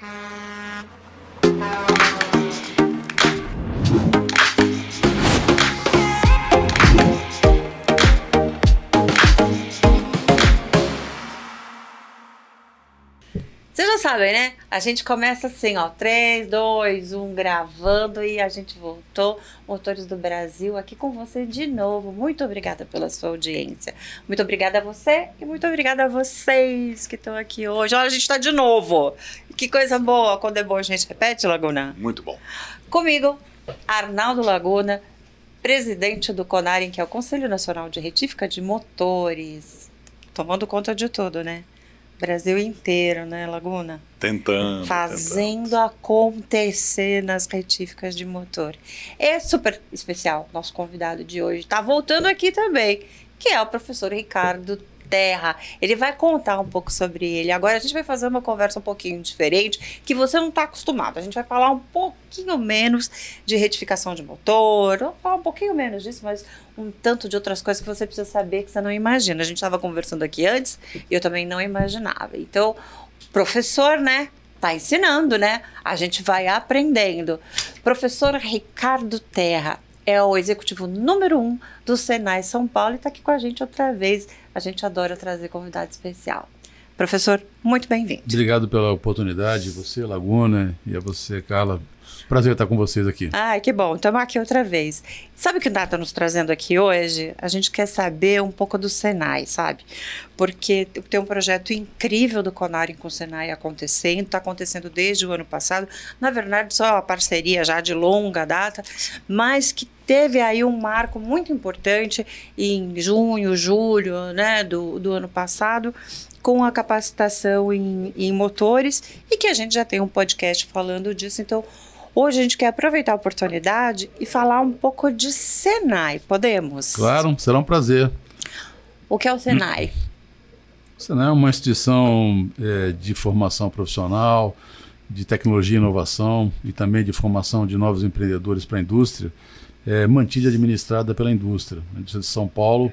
Vocês sabem, né? A gente começa assim, ó, 3, 2, 1, gravando e a gente voltou. Motores do Brasil aqui com você de novo. Muito obrigada pela sua audiência. Muito obrigada a você e muito obrigada a vocês que estão aqui hoje. Olha, a gente está de novo. Que coisa boa. Quando é bom, a gente repete, Laguna? Muito bom. Comigo, Arnaldo Laguna, presidente do CONAREM, que é o Conselho Nacional de Retífica de Motores. Tomando conta de tudo, né? Brasil inteiro, né, Laguna? Tentando. Fazendo tentando. acontecer nas retíficas de motor. É super especial, nosso convidado de hoje. Tá voltando aqui também, que é o professor Ricardo Terra. Ele vai contar um pouco sobre ele. Agora a gente vai fazer uma conversa um pouquinho diferente, que você não está acostumado. A gente vai falar um pouquinho menos de retificação de motor, falar um pouquinho menos disso, mas um tanto de outras coisas que você precisa saber que você não imagina. A gente estava conversando aqui antes e eu também não imaginava. Então, professor, né? Tá ensinando, né? A gente vai aprendendo. Professor Ricardo Terra é o executivo número um do Senai São Paulo e está aqui com a gente outra vez. A gente adora trazer convidado especial. Professor, muito bem-vindo. Obrigado pela oportunidade, você, Laguna, e a você, Carla. Prazer estar com vocês aqui. Ai, que bom. Estamos aqui outra vez. Sabe o que o Nata nos trazendo aqui hoje? A gente quer saber um pouco do Senai, sabe? Porque tem um projeto incrível do Conari com o Senai acontecendo, está acontecendo desde o ano passado. Na verdade, só a parceria já de longa data, mas que teve aí um marco muito importante em junho, julho né, do, do ano passado, com a capacitação em, em motores, e que a gente já tem um podcast falando disso. Então, Hoje a gente quer aproveitar a oportunidade e falar um pouco de Senai. Podemos? Claro, será um prazer. O que é o Senai? O Senai é uma instituição é, de formação profissional, de tecnologia e inovação e também de formação de novos empreendedores para a indústria, é, mantida e administrada pela indústria. A indústria de São Paulo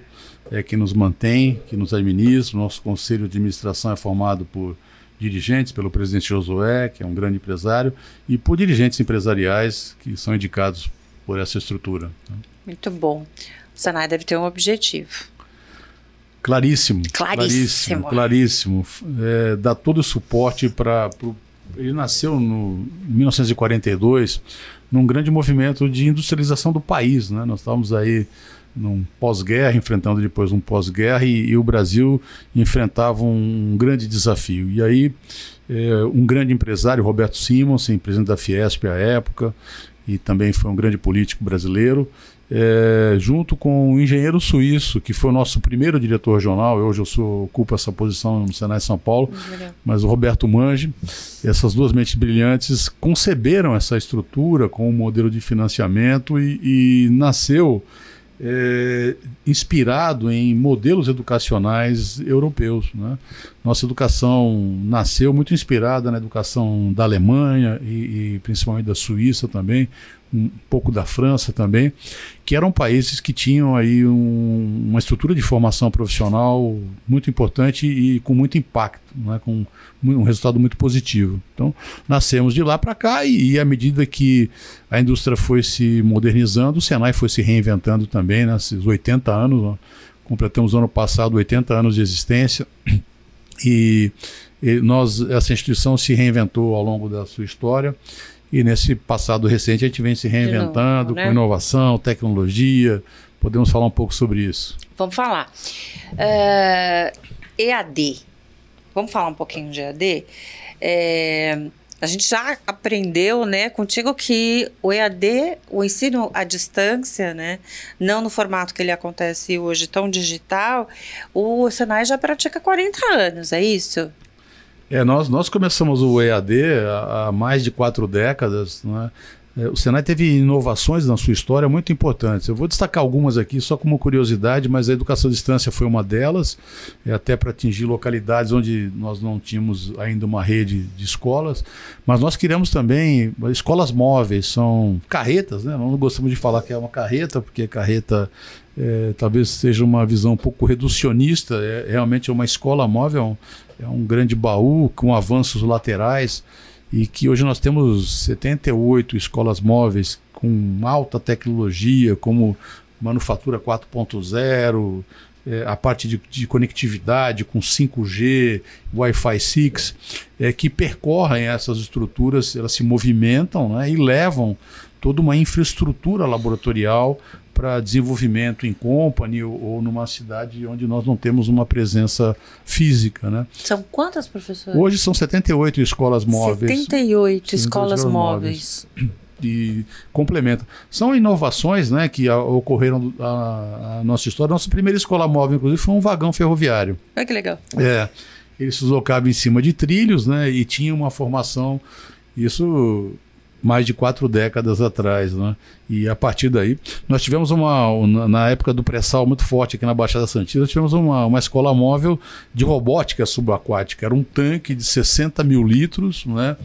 é que nos mantém, que nos administra. O nosso conselho de administração é formado por dirigentes, pelo presidente Josué, que é um grande empresário, e por dirigentes empresariais que são indicados por essa estrutura. Muito bom. O Senai deve ter um objetivo. Claríssimo. Claríssimo. Claríssimo. claríssimo. É, dá todo o suporte para. Ele nasceu no, em 1942 num grande movimento de industrialização do país. Né? Nós estávamos aí num pós-guerra, enfrentando depois um pós-guerra, e, e, o Brasil enfrentava um, um grande desafio. E aí, é, um grande empresário, Roberto Simonsen, presidente da Fiesp à época, e também foi um grande político brasileiro, é, junto com um engenheiro suíço, que foi o nosso primeiro diretor regional, hoje eu sou, ocupo essa posição no Senai São Paulo, mas o Roberto Mange, essas duas mentes brilhantes conceberam essa estrutura com um modelo de financiamento e, e nasceu é, inspirado em modelos educacionais europeus. Né? Nossa educação nasceu muito inspirada na educação da Alemanha e, e principalmente da Suíça também, um pouco da França também, que eram países que tinham aí um, uma estrutura de formação profissional muito importante e com muito impacto, né, com um resultado muito positivo. Então, nascemos de lá para cá e, e, à medida que a indústria foi se modernizando, o Senai foi se reinventando também, nesses né, 80 anos, completamos ano passado 80 anos de existência e, e nós, essa instituição se reinventou ao longo da sua história e nesse passado recente a gente vem se reinventando novo, né? com inovação, tecnologia. Podemos falar um pouco sobre isso? Vamos falar. Uh, eh, EAD. Vamos falar um pouquinho de EAD? É, a gente já aprendeu, né, contigo que o EAD, o ensino à distância, né, não no formato que ele acontece hoje tão digital, o Senai já pratica 40 anos, é isso? É, nós, nós começamos o EAD há, mais de quatro décadas. Né? É, o Senai teve inovações na sua história muito importantes. Eu vou destacar algumas aqui só como curiosidade, mas a educação à distância foi uma delas, é, até para atingir localidades onde nós não tínhamos ainda uma rede de escolas. Mas nós criamos também escolas móveis, são carretas, né? Não gostamos de falar que é uma carreta, porque carreta é, talvez seja uma visão um pouco reducionista, é, realmente é uma escola móvel, é um grande baú com avanços laterais e que hoje nós temos 78 escolas móveis com alta tecnologia, como manufatura 4.0, é, a parte de, de, conectividade com 5G, Wi-Fi 6, é, que percorrem essas estruturas, elas se movimentam né, e levam toda uma infraestrutura laboratorial para desenvolvimento em company ou, ou, numa cidade onde nós não temos uma presença física. Né? São quantas, professores? Hoje são 78 escolas móveis. 78 escolas móveis. móveis e complementa. São inovações né, que ocorreram na nossa história. Nossa primeira escola móvel, inclusive, foi um vagão ferroviário. Olha que legal. É. Ele se deslocava em cima de trilhos né, e tinha uma formação. Isso mais de quatro décadas atrás, né? E a partir daí, nós tivemos uma, na época do pré-sal muito forte aqui na Baixada Santista, tivemos uma, uma escola móvel de robótica subaquática. Era um tanque de 60 mil litros, né?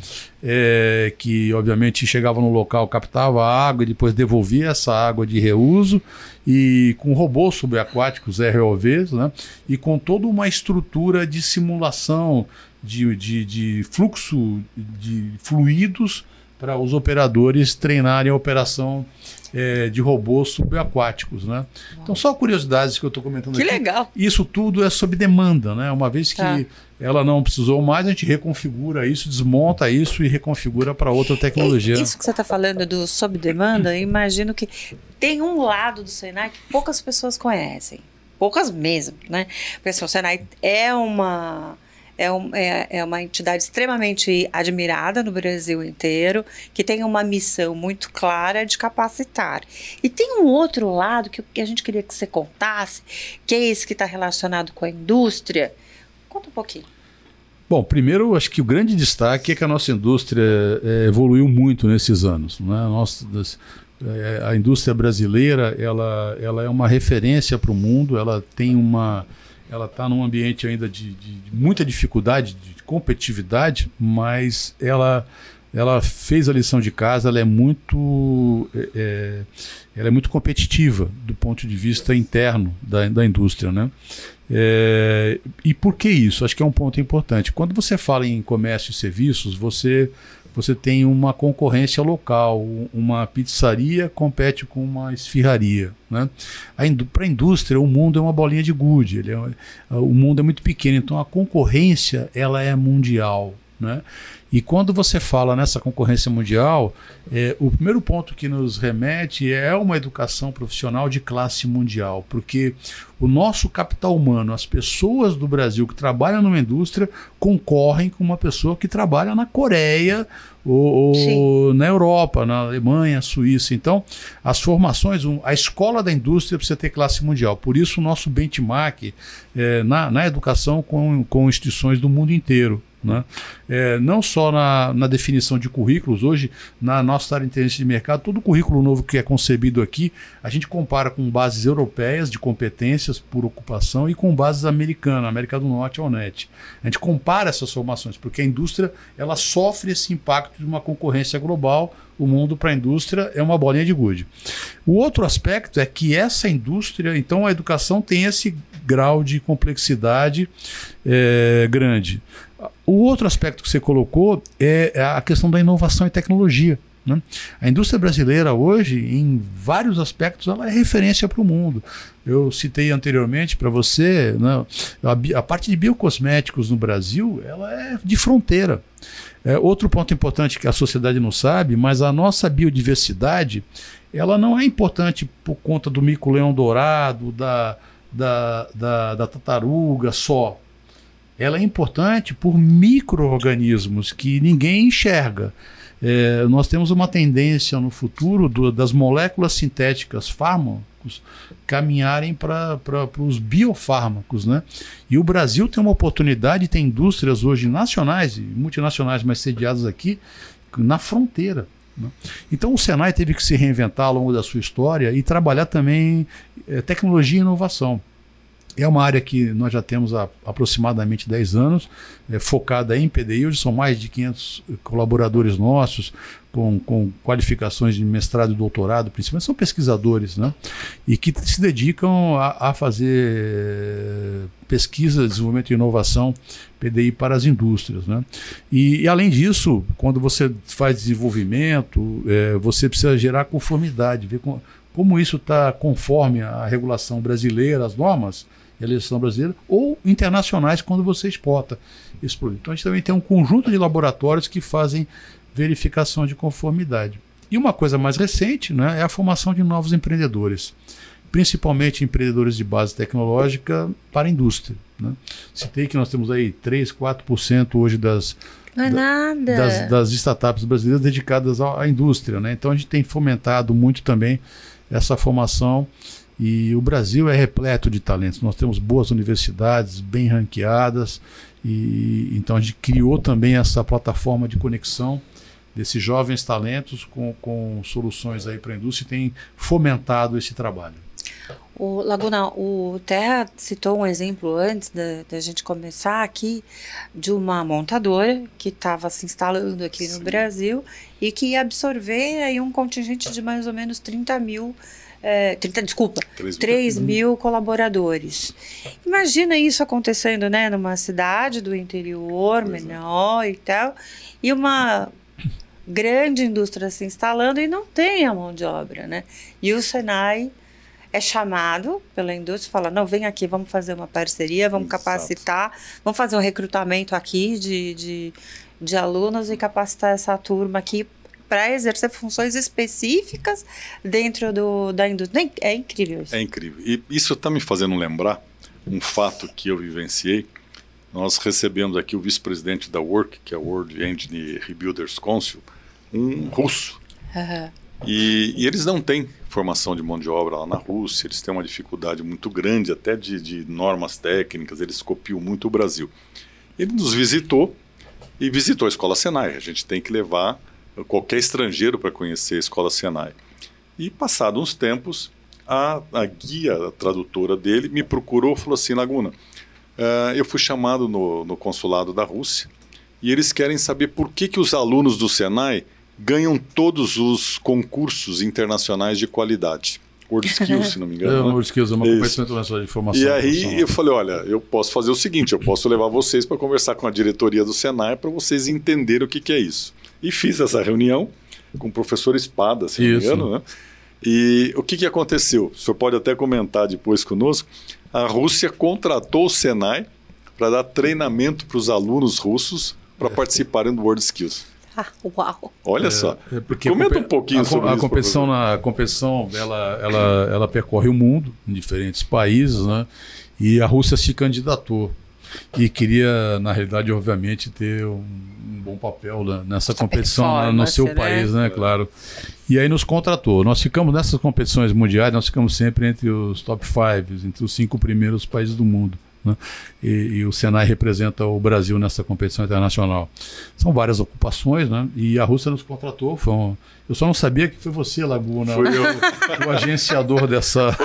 É, que obviamente chegava no local, captava a água e depois devolvia essa água de reuso, e com robôs subaquáticos, ROVs, né? E com toda uma estrutura de simulação de, de, de fluxo de fluidos para os operadores treinarem a operação é, de robôs subaquáticos, né? Então, só curiosidades que eu estou comentando que aqui. Que legal! Isso tudo é sob demanda, né? Uma vez que tá. ela não precisou mais, a gente reconfigura isso, desmonta isso e reconfigura para outra tecnologia. Isso que você está falando do sob demanda, eu imagino que tem um lado do Senai que poucas pessoas conhecem. Poucas mesmo, né? Porque assim, o Senai é uma é, um, é, é uma entidade extremamente admirada no Brasil inteiro, que tem uma missão muito clara de capacitar. E tem um outro lado que, a gente queria que você contasse, que é esse que está relacionado com a indústria. Conta um pouquinho. Bom, primeiro, acho que o grande destaque é que a nossa indústria é, evoluiu muito nesses anos. Né? É, a indústria brasileira ela, ela é uma referência para o mundo, ela tem uma ela está num ambiente ainda de, de, de, muita dificuldade, de competitividade, mas ela, ela fez a lição de casa, ela é muito, é, é, ela é muito competitiva do ponto de vista interno da, da indústria. Né? É, e por que isso? Acho que é um ponto importante. Quando você fala em comércio e serviços, você você tem uma concorrência local. Uma pizzaria compete com uma esfirraria. Né? Para a indústria, o mundo é uma bolinha de gude. É, o mundo é muito pequeno, então a concorrência ela é mundial. Né? E quando você fala nessa concorrência mundial, é, o primeiro ponto que nos remete é uma educação profissional de classe mundial, porque o nosso capital humano, as pessoas do Brasil que trabalham numa indústria, concorrem com uma pessoa que trabalha na Coreia ou, ou na Europa, na Alemanha, Suíça. Então, as formações, a escola da indústria precisa ter classe mundial. Por isso, o nosso benchmark é, na, na educação com, com instituições do mundo inteiro. Né? É, não só na, na, definição de currículos, hoje, na nossa área de interesse de mercado, todo currículo novo que é concebido aqui, a gente compara com bases europeias de competências por ocupação e com bases americanas, América do Norte ou NET. A gente compara essas formações, porque a indústria ela sofre esse impacto de uma concorrência global. O mundo para a indústria é uma bolinha de gude. O outro aspecto é que essa indústria, então a educação tem esse grau de complexidade é, grande. O outro aspecto que você colocou é a questão da inovação e tecnologia. Né? A indústria brasileira hoje, em vários aspectos, ela é referência para o mundo. Eu citei anteriormente para você, né, a, a, parte de biocosméticos no Brasil, ela é de fronteira. É, outro ponto importante que a sociedade não sabe, mas a nossa biodiversidade, ela não é importante por conta do mico-leão dourado, da, da, da, da tartaruga só ela é importante por micro-organismos que ninguém enxerga. É, nós temos uma tendência no futuro do, das moléculas sintéticas fármacos caminharem para os biofármacos. Né? E o Brasil tem uma oportunidade, tem indústrias hoje nacionais e multinacionais, mas sediadas aqui, na fronteira. Né? Então o Senai teve que se reinventar ao longo da sua história e trabalhar também é, tecnologia e inovação. É uma área que nós já temos há aproximadamente 10 anos, é, focada em PDI. Hoje são mais de 500 colaboradores nossos, com, com qualificações de mestrado e doutorado, principalmente, são pesquisadores, né? E que se dedicam a, a fazer pesquisa, desenvolvimento e inovação PDI para as indústrias. Né? E, e além disso, quando você faz desenvolvimento, é, você precisa gerar conformidade, ver com, como isso está conforme a regulação brasileira, as normas e a legislação brasileira, ou internacionais quando você exporta esse produto. Então a gente também tem um conjunto de laboratórios que fazem verificação de conformidade. E uma coisa mais recente né, é a formação de novos empreendedores, principalmente empreendedores de base tecnológica para a indústria. Né? Citei que nós temos aí 3, 4% hoje das, é das, das startups brasileiras dedicadas à, à indústria. Né? Então a gente tem fomentado muito também essa formação e o Brasil é repleto de talentos. Nós temos boas universidades, bem ranqueadas, e então a gente criou também essa plataforma de conexão desses jovens talentos com, com soluções aí para a indústria e tem fomentado esse trabalho. O Laguna, o Terra citou um exemplo antes da, da gente começar aqui de uma montadora que estava se instalando aqui Sim. no Brasil e que ia absorver aí um contingente de mais ou menos 30 mil é, 30, desculpa, 3, 3 mil colaboradores. Imagina isso acontecendo, né, numa cidade do interior, pois é. menor é. e tal, e uma grande indústria se instalando e não tem a mão de obra, né? E o Senai é chamado pela indústria, fala, não, vem aqui, vamos fazer uma parceria, vamos Exato. capacitar, vamos fazer um recrutamento aqui de, de, de alunos e capacitar essa turma aqui para exercer funções específicas dentro do, da indústria. É incrível isso. É incrível. E isso está me fazendo lembrar um fato que eu vivenciei. Nós recebemos aqui o vice-presidente da Work, que é o World Engine Rebuilders Council, um russo. Uhum. E, e, eles não têm formação de mão de obra lá na Rússia, eles têm uma dificuldade muito grande até de, de normas técnicas, eles copiam muito o Brasil. Ele nos visitou e visitou a Escola Senai. A gente tem que levar qualquer estrangeiro para conhecer a Escola Senai. E passado uns tempos, a, a guia a tradutora dele me procurou e falou assim, Laguna, uh, eu fui chamado no, no consulado da Rússia e eles querem saber por que, que os alunos do Senai ganham todos os concursos internacionais de qualidade. World Skills, se não me engano. É, né? World Skills é uma competição internacional de informação. E aí eu falei, olha, eu posso fazer o seguinte, eu posso levar vocês para conversar com a diretoria do Senai para vocês entenderem o que, que é isso. E fiz essa reunião com o professor Espada, se não me engano, né? E o que, que aconteceu? O senhor pode até comentar depois conosco. A Rússia contratou o Senai para dar treinamento para os alunos russos para participarem do World Skills. Ah, uau! Olha é, só. É Comenta um pouquinho a, sobre a isso. Competição na, a competição ela, ela, ela percorre o mundo, em diferentes países, né? E a Rússia se candidatou. E queria, na realidade, obviamente, ter um, um bom papel nessa competição no seu né? país, né? Claro. E aí nos contratou. Nós ficamos nessas competições mundiais, nós ficamos sempre entre os top five, entre os cinco primeiros países do mundo. Né? E, e, o Senai representa o Brasil nessa competição internacional. São várias ocupações, né? E a Rússia nos contratou. Foi um... Eu só não sabia que foi você, Laguna, foi eu. o agenciador dessa.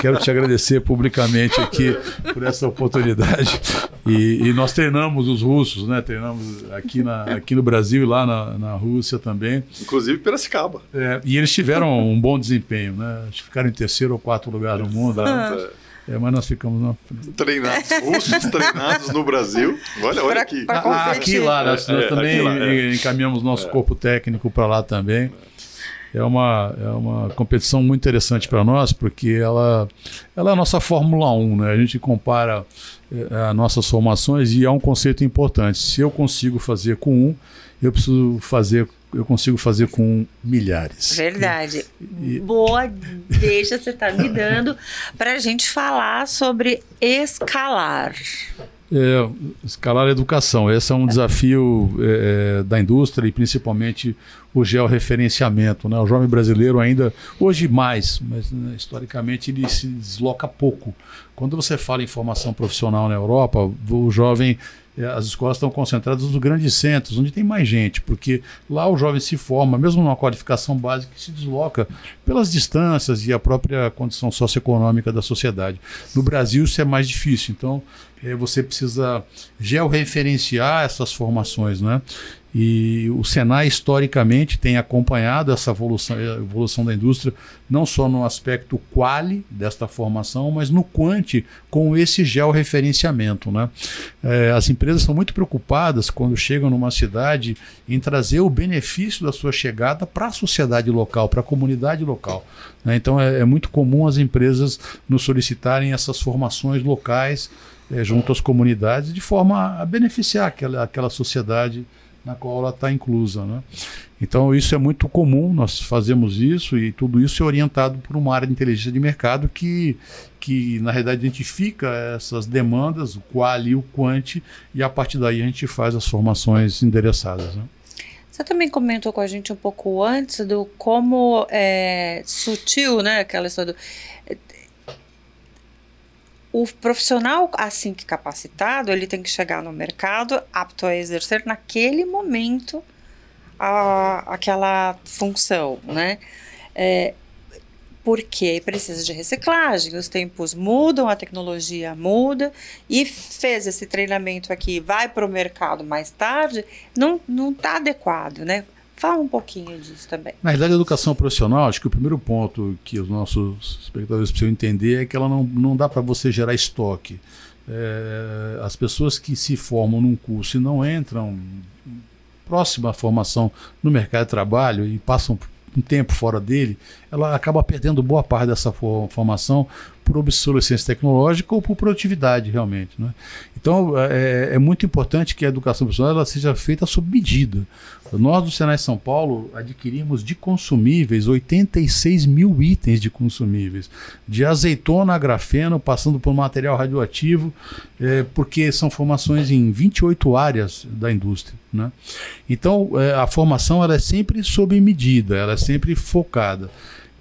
Quero te agradecer publicamente aqui por essa oportunidade. E, e, nós treinamos os russos, né? Treinamos aqui, na, aqui no Brasil e lá na, na Rússia também. Inclusive Piracicaba. É, e eles tiveram um bom desempenho, né? Ficaram em terceiro ou quarto lugar no mundo. Né? É, mas nós ficamos na... treinados, russos treinados no Brasil. Olha, olha aqui. Pra, pra ah, aqui lá, nós, nós é, também lá, é. encaminhamos nosso é. corpo técnico para lá também. É uma, é uma competição muito interessante para nós, porque ela, ela é a nossa Fórmula 1, né? A gente compara é, as nossas formações e é um conceito importante. Se eu consigo fazer com um, eu preciso fazer eu consigo fazer com milhares. Verdade. E, Boa, deixa você estar tá me dando para a gente falar sobre escalar. É, escalar a educação. Esse é um desafio é, é, da indústria e principalmente o georreferenciamento. Né? O jovem brasileiro ainda, hoje mais, mas né, historicamente ele se desloca pouco. Quando você fala em formação profissional na Europa, o jovem as escolas estão concentradas nos grandes centros, onde tem mais gente, porque lá o jovem se forma, mesmo numa qualificação básica, se desloca pelas distâncias e a própria condição socioeconômica da sociedade. No Brasil isso é mais difícil, então você precisa georreferenciar essas formações, né? E o Senai, historicamente, tem acompanhado essa evolução, evolução da indústria, não só no aspecto quali desta formação, mas no quanti, com esse georreferenciamento. Né? É, as empresas são muito preocupadas quando chegam numa cidade em trazer o benefício da sua chegada para a sociedade local, para a comunidade local. Né? Então, é, é, muito comum as empresas nos solicitarem essas formações locais é, junto às comunidades, de forma a beneficiar aquela, aquela sociedade na qual ela está inclusa. Né? Então, isso é muito comum, nós fazemos isso e tudo isso é orientado por uma área de inteligência de mercado que, que na realidade, identifica essas demandas, o qual e o quant, e a partir daí a gente faz as formações endereçadas. Né? Você também comentou com a gente um pouco antes do como é sutil, né, aquela história do o profissional assim que capacitado, ele tem que chegar no mercado apto a exercer naquele momento a, aquela função, né? É, porque precisa de reciclagem, os tempos mudam, a tecnologia muda e fez esse treinamento aqui, vai para o mercado mais tarde, não está adequado, né? Fala um pouquinho disso também. Na realidade, a educação profissional, acho que o primeiro ponto que os nossos espectadores precisam entender é que ela não, não dá para você gerar estoque. É, as pessoas que se formam num curso e não entram próxima à formação no mercado de trabalho e passam um tempo fora dele, ela acaba perdendo boa parte dessa formação por obsolescência tecnológica ou por produtividade, realmente. Né? Então, é, é, muito importante que a educação profissional ela seja feita sob medida. Nós, do Senai São Paulo, adquirimos de consumíveis 86 mil itens de consumíveis, de azeitona a grafeno, passando por material radioativo, é, porque são formações em 28 áreas da indústria. Né? Então, é, a formação ela é sempre sob medida, ela é sempre focada.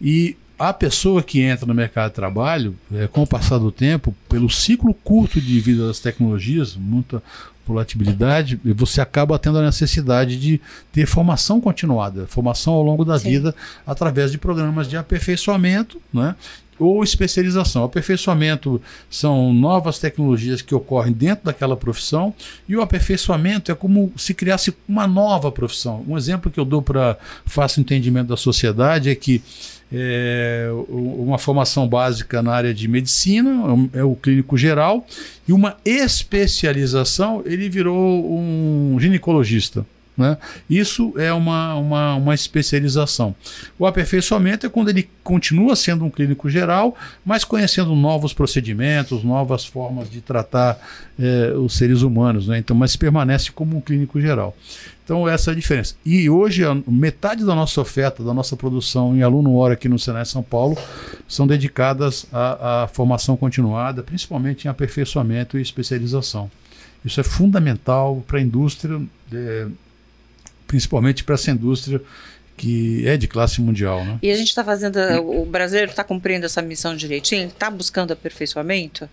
E a pessoa que entra no mercado de trabalho, é, com o passar do tempo, pelo ciclo curto de vida das tecnologias, muita volatilidade, você acaba tendo a necessidade de ter formação continuada, formação ao longo da Sim. vida, através de programas de aperfeiçoamento, né? ou especialização. Aperfeiçoamento são novas tecnologias que ocorrem dentro daquela profissão e o aperfeiçoamento é como se criasse uma nova profissão. Um exemplo que eu dou para fácil entendimento da sociedade é que é, uma formação básica na área de medicina, é o clínico geral, e uma especialização, ele virou um ginecologista. Né? Isso é uma, uma, uma especialização. O aperfeiçoamento é quando ele continua sendo um clínico geral, mas conhecendo novos procedimentos, novas formas de tratar é, os seres humanos, né? então, mas permanece como um clínico geral. Então, essa é a diferença. E hoje, metade da nossa oferta, da nossa produção em aluno hora aqui no Senai São Paulo, são dedicadas à, à formação continuada, principalmente em aperfeiçoamento e especialização. Isso é fundamental para a indústria. É, principalmente para essa indústria que é de classe mundial. Né? E a gente está fazendo, o brasileiro está cumprindo essa missão direitinho? Está buscando aperfeiçoamento?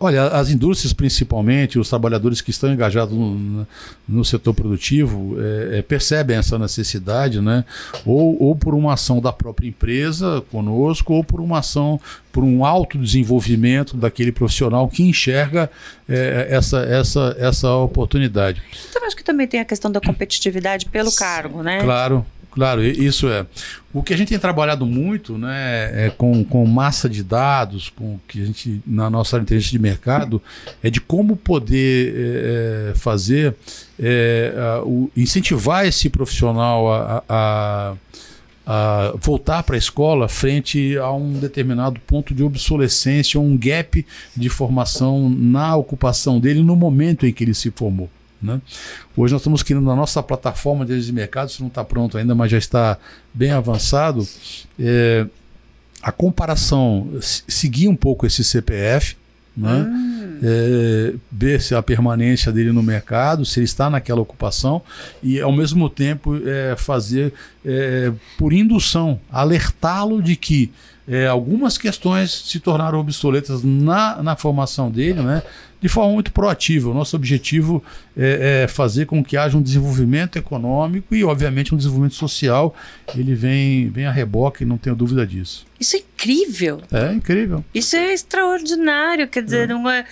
Olha, as indústrias principalmente, os trabalhadores que estão engajados no, no setor produtivo é, é, percebem essa necessidade, né? Ou, ou por uma ação da própria empresa conosco, ou por uma ação, por um autodesenvolvimento daquele profissional que enxerga é, essa, essa, essa oportunidade. Então, acho que também tem a questão da competitividade pelo cargo, né? Claro, Claro, isso é. O que a gente tem trabalhado muito né, é com, com massa de dados, com que a gente, na nossa inteligência de mercado, é de como poder é, fazer, é, a, o, incentivar esse profissional a, a, a voltar para a escola frente a um determinado ponto de obsolescência, um gap de formação na ocupação dele no momento em que ele se formou. Né? Hoje nós estamos criando a nossa plataforma de mercado, isso não está pronto ainda, mas já está bem avançado. É, a comparação, seguir um pouco esse CPF, né? Hum. É, ver se a permanência dele no mercado, se ele está naquela ocupação e ao mesmo tempo é, fazer é, por indução, alertá-lo de que é, algumas questões se tornaram obsoletas na, na formação dele, né? De forma muito proativa. O nosso objetivo é, é, fazer com que haja um desenvolvimento econômico e, obviamente, um desenvolvimento social. Ele vem, vem a reboque, não tenho dúvida disso. Isso é incrível. É incrível. Isso é extraordinário. Quer dizer, é. Não é,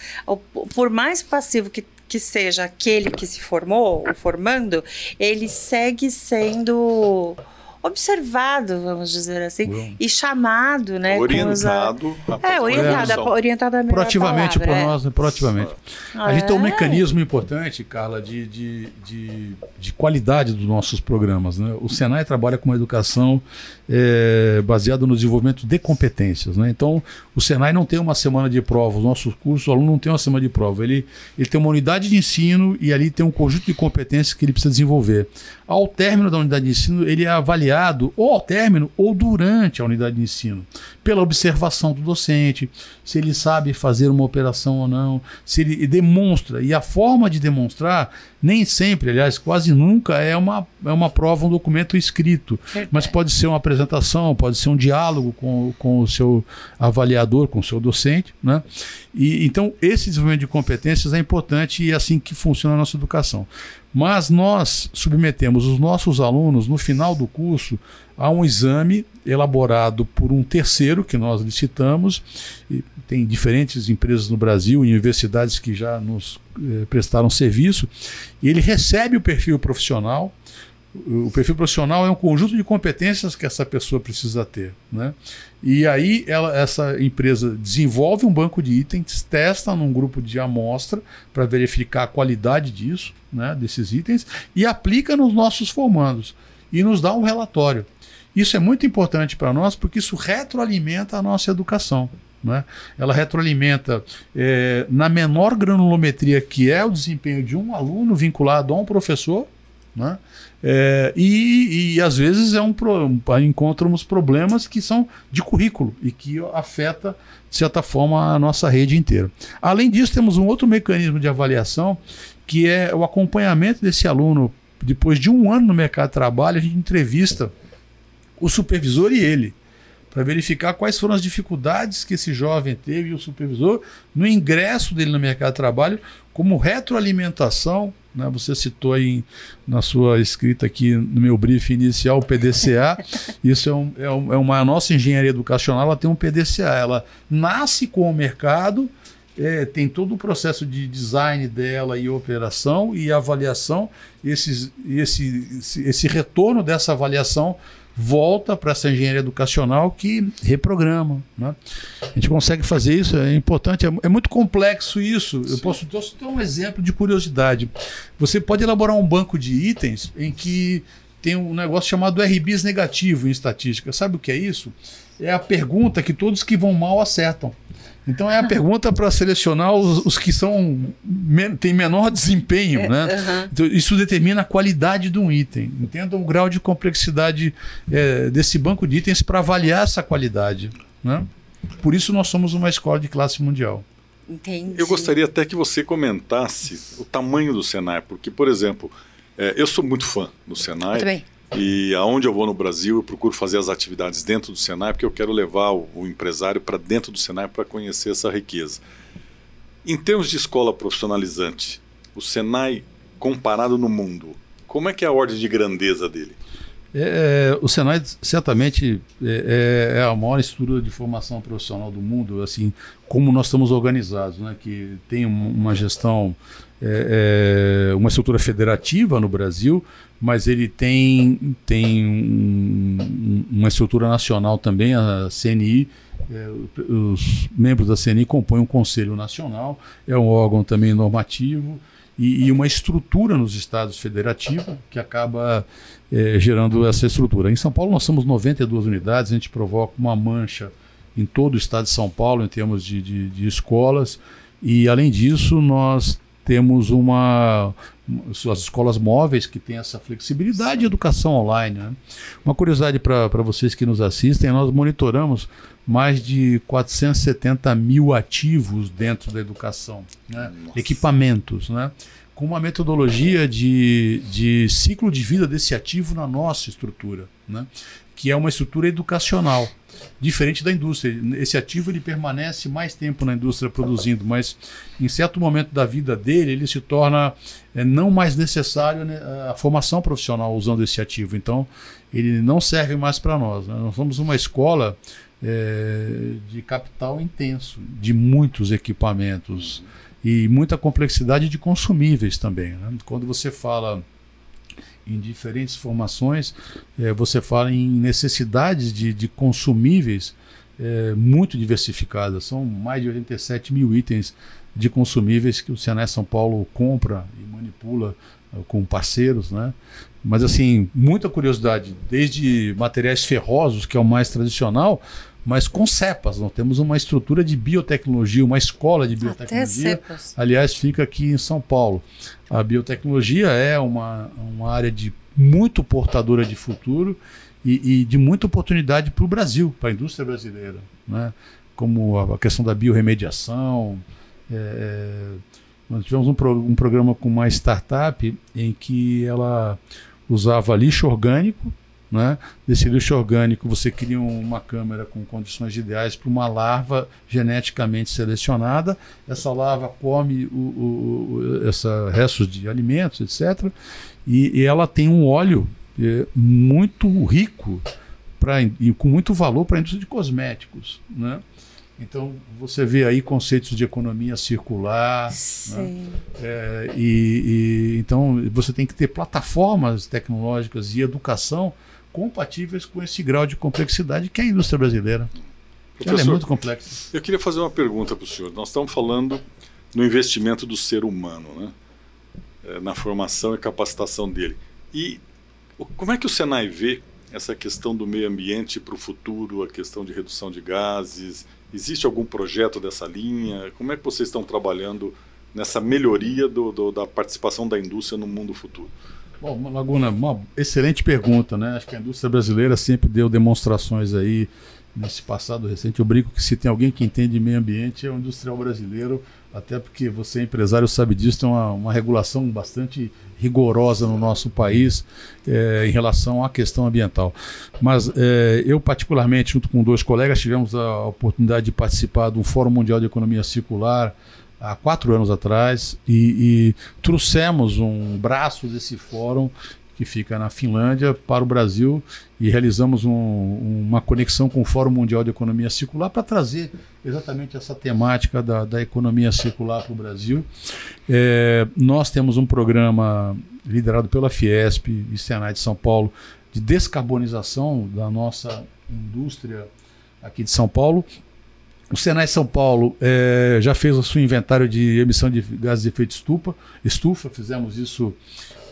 por mais passivo que que seja aquele que se formou, o formando, ele segue sendo observado, vamos dizer assim, e chamado, né? Orientado. A, é, orientado, a, orientado a Proativamente palavra, por é. nós, né? proativamente. Ah, a gente tem um é. mecanismo importante, Carla, de, de, de, de, qualidade dos nossos programas. Né? O Senai trabalha com uma educação é, baseada no desenvolvimento de competências. Né? Então, o Senai não tem uma semana de prova, os nossos cursos, o aluno não tem uma semana de prova. Ele, ele tem uma unidade de ensino e ali tem um conjunto de competências que ele precisa desenvolver. Ao término da unidade de ensino, ele é avaliado ou ao término ou durante a unidade de ensino, pela observação do docente, se ele sabe fazer uma operação ou não, se ele demonstra. E a forma de demonstrar, nem sempre, aliás, quase nunca, é uma, é uma prova, um documento escrito. Mas pode ser uma apresentação, pode ser um diálogo com, com o seu avaliador, com o seu docente. Né? E, então, esse desenvolvimento de competências é importante e é assim que funciona a nossa educação. Mas nós submetemos os nossos alunos no final do curso a um exame elaborado por um terceiro que nós licitamos. E tem diferentes empresas no Brasil universidades que já nos eh, prestaram serviço. E ele recebe o perfil profissional o perfil profissional é um conjunto de competências que essa pessoa precisa ter. Né? E aí ela, essa empresa desenvolve um banco de itens, testa num grupo de amostra para verificar a qualidade disso, né, desses itens, e aplica nos nossos formandos e nos dá um relatório. Isso é muito importante para nós porque isso retroalimenta a nossa educação. Né? Ela retroalimenta é, na menor granulometria que é o desempenho de um aluno vinculado a um professor né? É, e, e, às vezes é um encontramos problemas que são de currículo e que afeta, de certa forma, a nossa rede inteira. Além disso, temos um outro mecanismo de avaliação que é o acompanhamento desse aluno. Depois de um ano no mercado de trabalho, a gente entrevista o supervisor e ele para verificar quais foram as dificuldades que esse jovem teve e o supervisor no ingresso dele no mercado de trabalho, como retroalimentação. Né? Você citou aí na sua escrita aqui no meu briefing inicial o PDCA. Isso é, um, é, um, é uma a nossa engenharia educacional, ela tem um PDCA. Ela nasce com o mercado, é, tem todo o processo de design dela e operação e avaliação. Esses, esse, esse, esse retorno dessa avaliação volta para essa engenharia educacional que reprograma. Né? A gente consegue fazer isso, é importante, é, é muito complexo isso. Sim. Eu posso, posso dar um exemplo de curiosidade. Você pode elaborar um banco de itens em que tem um negócio chamado RBIS negativo em estatística. Sabe o que é isso? É a pergunta que todos que vão mal acertam. Então é a pergunta para selecionar os, os, que são men têm menor desempenho, é, né? Uhum. Então, isso determina a qualidade de um item. Entenda o grau de complexidade é, desse banco de itens para avaliar essa qualidade, né? Por isso nós somos uma escola de classe mundial. Entendi. Eu gostaria até que você comentasse o tamanho do Senai, porque, por exemplo, é, eu sou muito fã do Senai. Eu também. E aonde eu vou no Brasil, eu procuro fazer as atividades dentro do Senai, porque eu quero levar o, o empresário para dentro do Senai para conhecer essa riqueza. Em termos de escola profissionalizante, o Senai comparado no mundo, como é que é a ordem de grandeza dele? É, é o Senai certamente é, é, é, a maior estrutura de formação profissional do mundo, assim como nós estamos organizados, né? Que tem uma gestão, é, é, uma estrutura federativa no Brasil, mas ele tem, tem um, uma estrutura nacional também, a CNI. É, os membros da CNI compõem um Conselho Nacional, é um órgão também normativo e, e uma estrutura nos estados federativos que acaba é, gerando essa estrutura. Em São Paulo nós somos 92 unidades, a gente provoca uma mancha em todo o estado de São Paulo em termos de, de, de escolas e além disso nós temos uma as escolas móveis que têm essa flexibilidade de educação online. Né? Uma curiosidade para vocês que nos assistem, nós monitoramos mais de 470 mil ativos dentro da educação, né? equipamentos, né? com uma metodologia de, de ciclo de vida desse ativo na nossa estrutura. Né? Que é uma estrutura educacional diferente da indústria. Esse ativo ele permanece mais tempo na indústria produzindo, mas em certo momento da vida dele ele se torna é, não mais necessário né, a formação profissional usando esse ativo. Então ele não serve mais para nós. Né? Nós somos uma escola é, de capital intenso, de muitos equipamentos e muita complexidade de consumíveis também. Né? Quando você fala em diferentes formações, é, você fala em necessidades de, de consumíveis é, muito diversificadas. São mais de 87 mil itens de consumíveis que o Senai São Paulo compra e manipula é, com parceiros, né? Mas assim, muita curiosidade, desde materiais ferrosos, que é o mais tradicional, mas com cepas. Nós temos uma estrutura de biotecnologia, uma escola de biotecnologia. Aliás, fica aqui em São Paulo. A biotecnologia é uma, uma área de muito portadora de futuro e, e de muita oportunidade para o Brasil, para a indústria brasileira. Né? Como a, questão da biorremediação. É, nós tivemos um, pro, um programa com uma startup em que ela usava lixo orgânico né? Desse lixo orgânico, você cria uma câmera com condições ideais para uma larva geneticamente selecionada. Essa larva come o, o essa restos de alimentos, etc. E, e ela tem um óleo é, muito rico pra, e com muito valor para a indústria de cosméticos. Né? Então você vê aí conceitos de economia circular, né? é, e, e, então você tem que ter plataformas tecnológicas e educação compatíveis com esse grau de complexidade que é a indústria brasileira. Professor, Ela é muito complexa. Eu queria fazer uma pergunta para o senhor. Nós estamos falando no investimento do ser humano, né? É, na formação e capacitação dele. E como é que o Senai vê essa questão do meio ambiente para o futuro, a questão de redução de gases? Existe algum projeto dessa linha? Como é que vocês estão trabalhando nessa melhoria do, do, da participação da indústria no mundo futuro? Bom, Laguna, uma excelente pergunta, né? Acho que a indústria brasileira sempre deu demonstrações aí nesse passado recente. Eu brinco que se tem alguém que entende meio ambiente é o industrial brasileiro, até porque você, empresário, sabe disso, tem uma, uma regulação bastante rigorosa no nosso país é, em relação à questão ambiental. Mas é, eu, particularmente, junto com dois colegas, tivemos a oportunidade de participar do Fórum Mundial de Economia Circular há quatro anos atrás e, e trouxemos um braço desse fórum que fica na Finlândia para o Brasil e realizamos um, uma conexão com o Fórum Mundial de Economia Circular para trazer exatamente essa temática da, da economia circular para o Brasil. É, nós temos um programa liderado pela Fiesp e Senai de São Paulo de descarbonização da nossa indústria aqui de São Paulo o Senai São Paulo é, já fez o seu inventário de emissão de gases de efeito estufa, estufa, fizemos isso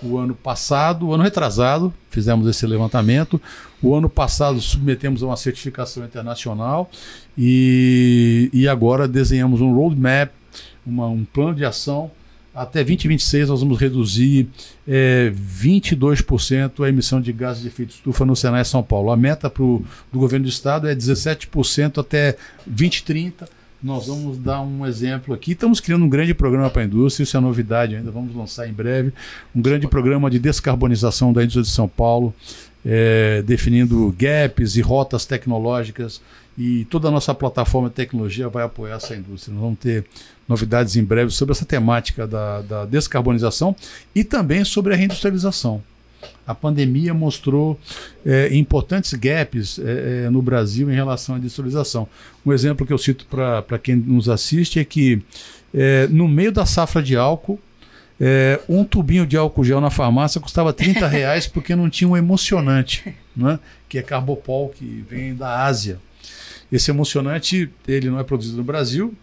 o ano passado, o ano retrasado, fizemos esse levantamento. O ano passado submetemos a uma certificação internacional e, e agora desenhamos um roadmap, uma, um plano de ação até 2026 nós vamos reduzir é, 22% a emissão de gases de efeito estufa no Senai São Paulo. A meta pro, do governo do estado é 17% até 2030. Nós vamos dar um exemplo aqui. Estamos criando um grande programa para a indústria, isso é novidade ainda, vamos lançar em breve. Um grande programa de descarbonização da indústria de São Paulo, é, definindo gaps e rotas tecnológicas e toda a nossa plataforma de tecnologia vai apoiar essa indústria. Nós vamos ter novidades em breve sobre essa temática da, da descarbonização e também sobre a reindustrialização. A pandemia mostrou é, importantes gaps é, é no Brasil em relação à industrialização. Um exemplo que eu cito para quem nos assiste é que é, no meio da safra de álcool, é, um tubinho de álcool gel na farmácia custava 30 reais porque não tinha um emocionante, né? que é carbopol, que vem da Ásia. Esse emocionante, ele não é produzido no Brasil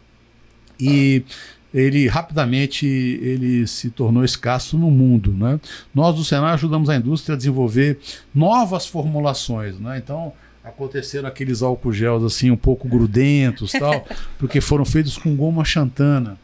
e ele rapidamente ele se tornou escasso no mundo. Né? Nós do Senai ajudamos a indústria a desenvolver novas formulações. Né? Então, aconteceram aqueles álcool gels assim um pouco grudentos tal, porque foram feitos com goma xantana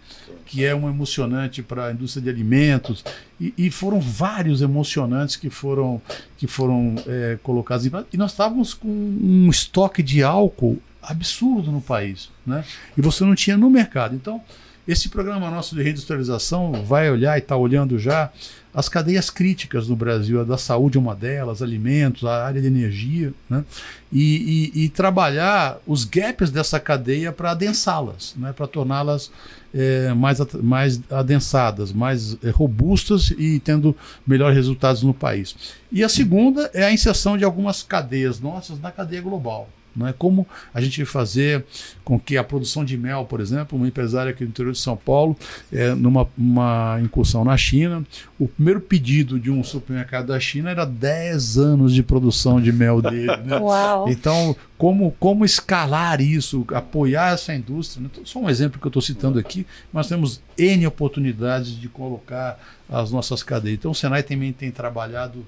que é um emocionante para a indústria de alimentos e, e, foram vários emocionantes que foram que foram é, colocados e nós estávamos com um estoque de álcool absurdo no país, né? E você não tinha no mercado. Então, Esse programa nosso de reindustrialização vai olhar e está olhando já as cadeias críticas no Brasil, a da saúde é uma delas, alimentos, a área de energia, né? e, e, e trabalhar os gaps dessa cadeia para adensá-las, né? para torná-las é, mais, mais adensadas, mais é, robustas e tendo melhores resultados no país. E a segunda é a inserção de algumas cadeias nossas na cadeia global. Não é como a gente fazer com que a produção de mel, por exemplo, uma empresária aqui no interior de São Paulo, é, numa uma incursão na China, o primeiro pedido de um supermercado da China era 10 anos de produção de mel dele. Né? Então, como, como escalar isso, apoiar essa indústria? Né? Só um exemplo que eu estou citando aqui, nós temos N oportunidades de colocar as nossas cadeias. Então, o Senai também tem trabalhado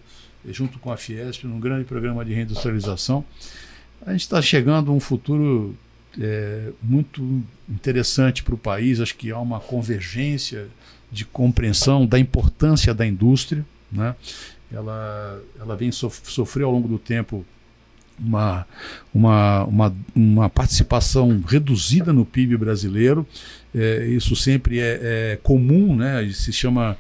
junto com a Fiesp num grande programa de reindustrialização. A gente está chegando a um futuro é, muito interessante para o país. Acho que há uma convergência de compreensão da importância da indústria. Né? Ela, ela vem sof sofrer ao longo do tempo uma, uma, uma, uma participação reduzida no PIB brasileiro. É, isso sempre é, é comum, né? se chama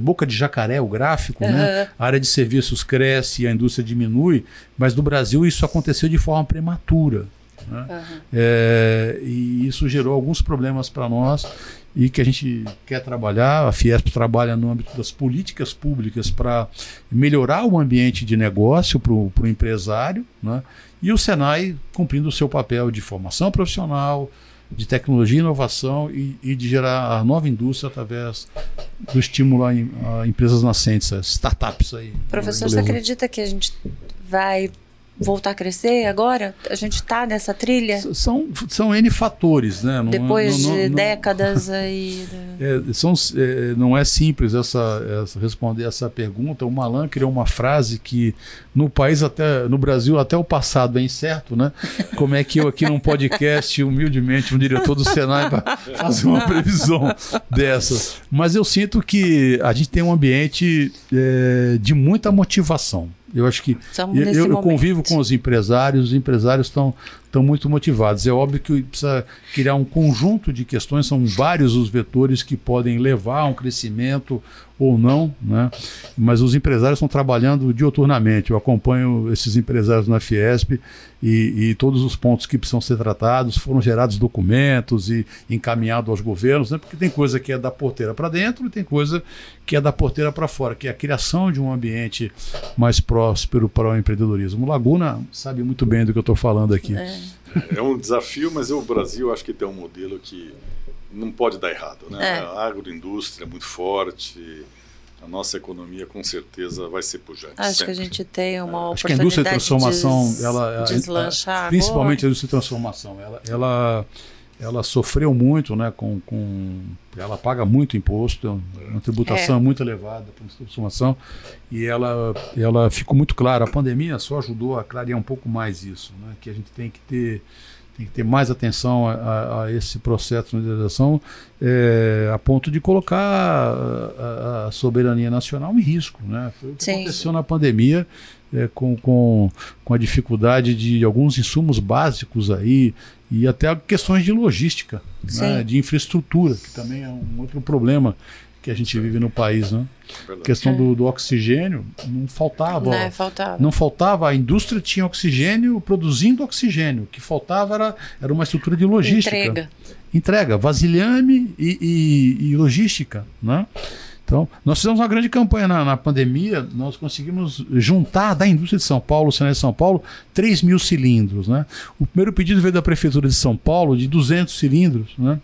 boca de jacaré, o gráfico, uhum. né? a área de serviços cresce e a indústria diminui, mas no Brasil isso aconteceu de forma prematura. Né? Uhum. É, e isso gerou alguns problemas para nós e que a gente quer trabalhar. A Fiesp trabalha no âmbito das políticas públicas para melhorar o ambiente de negócio para o empresário, né? e o Senai cumprindo o seu papel de formação profissional, de tecnologia e inovação e, e, de gerar a nova indústria através do estímulo a, a empresas nascentes, a startups aí. Professor, você acredita que a gente vai voltar a crescer agora? A gente está nessa trilha? São, são N fatores, né? Não, Depois não, não, de décadas aí. É, são, é, não é simples essa, essa, responder essa pergunta. O Malan criou uma frase que no país, até no Brasil, até o passado é incerto, né? Como é que eu aqui num podcast, humildemente, um diretor do Senai, para fazer uma previsão dessas. Mas eu sinto que a gente tem um ambiente é, de muita motivação. Eu acho que eu, eu convivo com os empresários, os empresários estão estão muito motivados. É óbvio que precisa criar um conjunto de questões, são vários os vetores que podem levar a um crescimento ou não, né? mas os empresários estão trabalhando dioturnamente. Eu acompanho esses empresários na Fiesp e, e, todos os pontos que precisam ser tratados foram gerados documentos e encaminhados aos governos, né? porque tem coisa que é da porteira para dentro e tem coisa que é da porteira para fora, que é a criação de um ambiente mais próspero para o empreendedorismo. O Laguna sabe muito bem do que eu estou falando aqui. É. é um desafio, mas o Brasil acho que tem um modelo que não pode dar errado. Né? É. A agroindústria é muito forte, a nossa economia com certeza vai ser pujante. Acho sempre. que a gente tem uma Acho que a indústria de transformação, de ela, deslanchar principalmente a indústria de transformação, ela, ela, ela sofreu muito, né, com, com, ela paga muito imposto, é uma tributação é. muito elevada para a transformação e ela, ela ficou muito clara. A pandemia só ajudou a clarear um pouco mais isso, né, que a gente tem que ter tem que ter mais atenção a, a, a esse processo de modernização é, a ponto de colocar a, a, soberania nacional em risco. Né? Foi o que Sim. aconteceu na pandemia é, com, com, com a dificuldade de alguns insumos básicos aí e até questões de logística, né? de infraestrutura, que também é um outro problema que a gente vive no país, né? A questão do, do, oxigênio não faltava. Não, faltava. Não faltava. A indústria tinha oxigênio produzindo oxigênio. O que faltava era, era uma estrutura de logística. Entrega. Entrega, vasilhame e, e, e logística, né? Então, nós fizemos uma grande campanha na, na, pandemia, nós conseguimos juntar da indústria de São Paulo, o Senado de São Paulo, 3 mil cilindros. Né? O primeiro pedido veio da Prefeitura de São Paulo, de 200 cilindros. Né?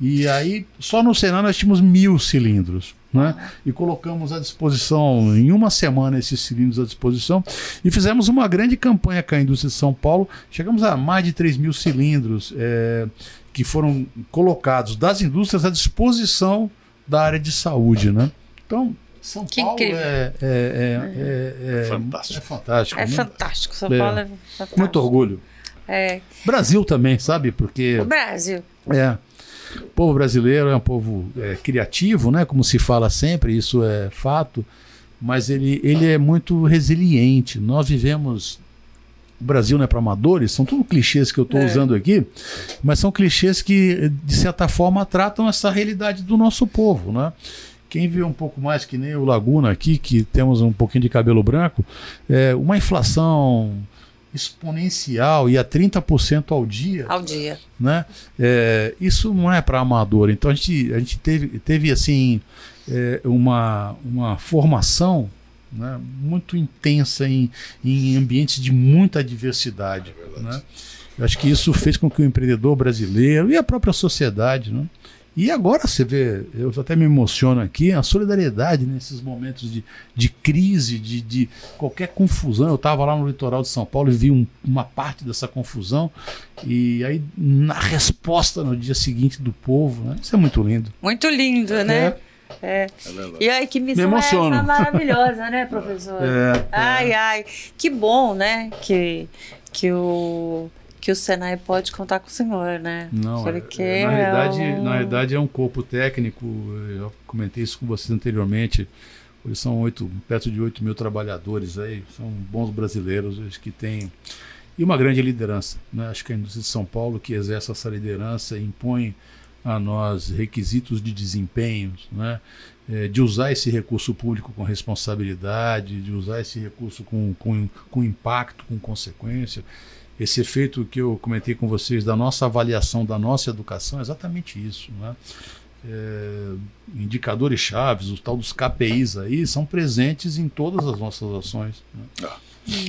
E aí, só no Senado nós tínhamos mil cilindros. Né? E colocamos à disposição, em uma semana, esses cilindros à disposição. E fizemos uma grande campanha com a indústria de São Paulo. Chegamos a mais de 3 mil cilindros é, que foram colocados das indústrias à disposição da área de saúde. Né? Então, são que Paulo é, é, é, é, fantástico. É fantástico. É fantástico. São Paulo é fantástico. Muito orgulho. Brasil também, sabe? Porque. O Brasil. É. O povo brasileiro é um povo é, criativo, né? como se fala sempre, isso é fato, mas ele, ele é muito resiliente. Nós vivemos o Brasil não é para amadores, são tudo clichês que eu estou É. usando aqui, mas são clichês que, de certa forma, tratam essa realidade do nosso povo. Né? Quem vê um pouco mais que nem o Laguna aqui, que temos um pouquinho de cabelo branco, é uma inflação exponencial e a 30% ao dia Ao dia. né? É, isso não é para amador. Então a gente, a gente teve, teve assim é, uma, uma formação né, muito intensa em, em ambientes de muita diversidade. É né? Eu acho que isso fez com que o empreendedor brasileiro e a própria sociedade, né? E agora você vê, eu até me emociono aqui, a solidariedade nesses momentos de, de crise, de, de qualquer confusão. Eu estava lá no litoral de São Paulo e vi um- uma parte dessa confusão. E aí, na resposta no dia seguinte do povo, né? Isso é muito lindo. Muito lindo, né? É verdade. E aí, que missão Me é essa maravilhosa, né, professor? É, Ai, ai. Que bom, né? Que, que, o, que o Senai pode contar com o senhor, né? Não, é- Porque é, na, realidade, é um- na realidade é um corpo técnico, eu comentei isso com vocês anteriormente, hoje são oito, perto de 8 mil trabalhadores aí, são bons brasileiros acho que têm e uma grande liderança. Né? Acho que a indústria de São Paulo que exerce essa liderança impõe a nós requisitos de desempenho, né? É, de usar esse recurso público com responsabilidade, de usar esse recurso com, com, com impacto, com consequência. Esse efeito que eu comentei com vocês da nossa avaliação da nossa educação é exatamente isso. Né? É, indicadores chaves, os tal dos KPIs aí, são presentes em todas as nossas ações. Né?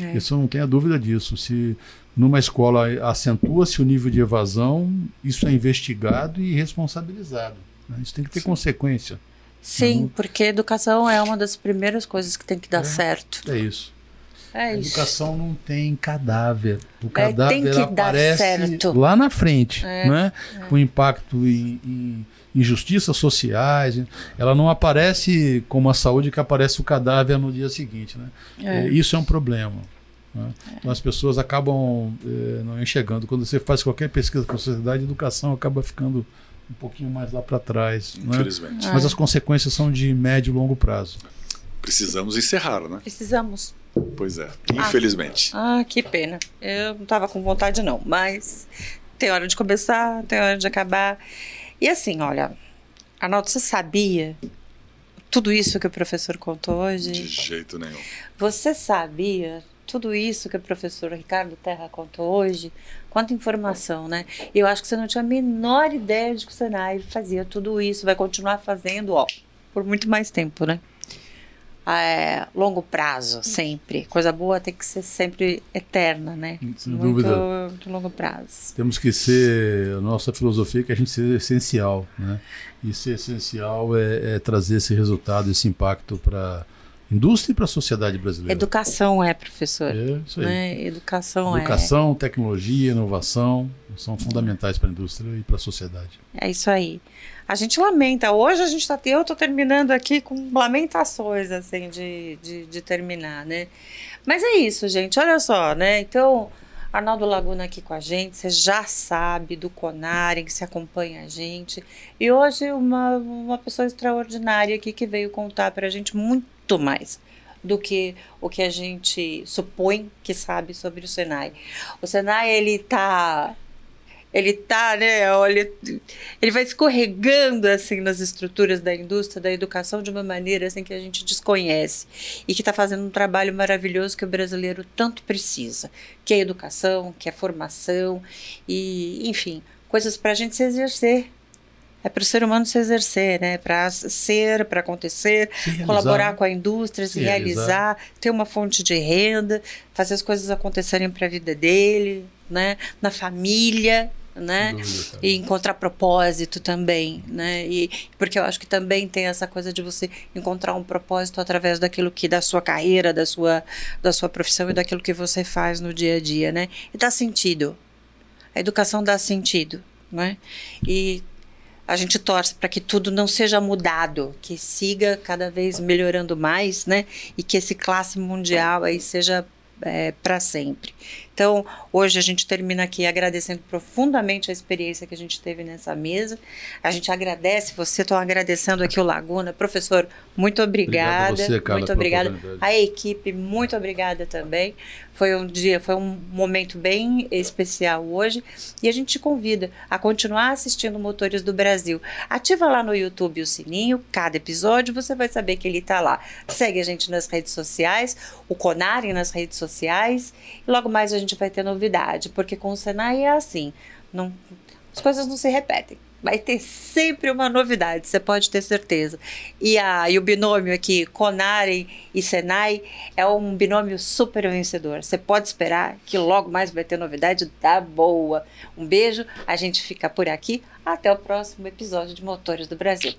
É. Isso eu não tenha dúvida disso. Se numa escola acentua-se o nível de evasão, isso é investigado e responsabilizado. né? Isso tem que ter Sim. consequência. Sim, porque educação é uma das primeiras coisas que tem que dar É. certo. É isso. É A isso. educação não tem cadáver. O É, cadáver tem que dar aparece certo. lá na frente, É, né? Com impacto em, em injustiças sociais. Ela não aparece como a saúde que aparece o cadáver no dia seguinte, né? É. É, Isso é um problema. né? Então as pessoas acabam não enxergando. Quando você faz qualquer pesquisa com a sociedade, a educação acaba ficando um pouquinho mais lá para trás. né? Infelizmente. Mas as consequências são de médio e longo prazo. Precisamos encerrar, né? Precisamos. Pois é. Infelizmente. Ah, que pena. Eu não tava com vontade, não. Mas tem hora de começar, tem hora de acabar. E assim, olha, Arnaldo, você sabia tudo isso que o professor contou De hoje? jeito nenhum. Você sabia tudo isso que o professor Ricardo Terra contou hoje? Quanta informação, né? Eu acho que você não tinha a menor ideia de que o Senai fazia tudo isso, vai continuar fazendo, ó, por muito mais tempo, né? É, longo prazo, sempre. Coisa boa tem que ser sempre eterna, né? Sem muito, dúvida. longo prazo. Temos que ser, a nossa filosofia é que a gente seja essencial, né? E ser essencial é, é trazer esse resultado, esse impacto para a indústria e para a sociedade brasileira. Educação é, professor. É isso aí. né? Educação, Educação, tecnologia, inovação são fundamentais para a indústria e para a sociedade. é. Isso aí. A gente lamenta. Hoje a gente tá. Eu tô terminando aqui com lamentações, assim, de, de, de terminar, né? Mas é isso, gente. Olha só, né? Então, Arnaldo Laguna aqui com a gente, você já sabe do Conaren, que se acompanha a gente. E hoje uma, uma pessoa extraordinária aqui que veio contar pra gente muito mais do que o que a gente supõe que sabe sobre o Senai. O Senai, ele tá ele tá, né, olha, ele vai escorregando assim nas estruturas da indústria da educação de uma maneira assim que a gente desconhece e que está fazendo um trabalho maravilhoso que o brasileiro tanto precisa, que é educação, que é formação e, enfim, coisas para a gente se exercer. É para o ser humano se exercer, né? Para ser, para acontecer, Se colaborar com a indústria, se, Se realizar, realizar. ter uma fonte de renda, fazer as coisas acontecerem para a vida dele, né? Na família, né? Dúvida. E encontrar propósito também, né? E porque eu acho que também tem essa coisa de você encontrar um propósito através daquilo que da sua carreira, da sua da sua profissão e daquilo que você faz no dia a dia, né? E dá sentido. A educação dá sentido, né? E a gente torce para que tudo não seja mudado, que siga cada vez melhorando mais, né? E que esse classe mundial aí seja para sempre. Então, hoje a gente termina aqui agradecendo profundamente a experiência que a gente teve nessa mesa. A gente agradece você, estou agradecendo aqui o Laguna. Professor, muito obrigada. Obrigado a você, Carla, muito obrigada. A equipe, muito obrigada também. Foi um dia, foi um momento bem especial hoje. E a gente te convida a continuar assistindo Motores do Brasil. Ativa lá no YouTube o sininho, cada episódio você vai saber que ele está lá. Segue a gente nas redes sociais, o Conari nas redes sociais. E logo mais a gente vai ter novidade, porque com o Senai é assim. Não, as coisas não se repetem. Vai ter sempre uma novidade, você pode ter certeza. E, a, e o binômio aqui, Conari e Senai, é um binômio super vencedor. Você pode esperar que logo mais vai ter novidade da boa. Um beijo, a gente fica por aqui. Até o próximo episódio de Motores do Brasil.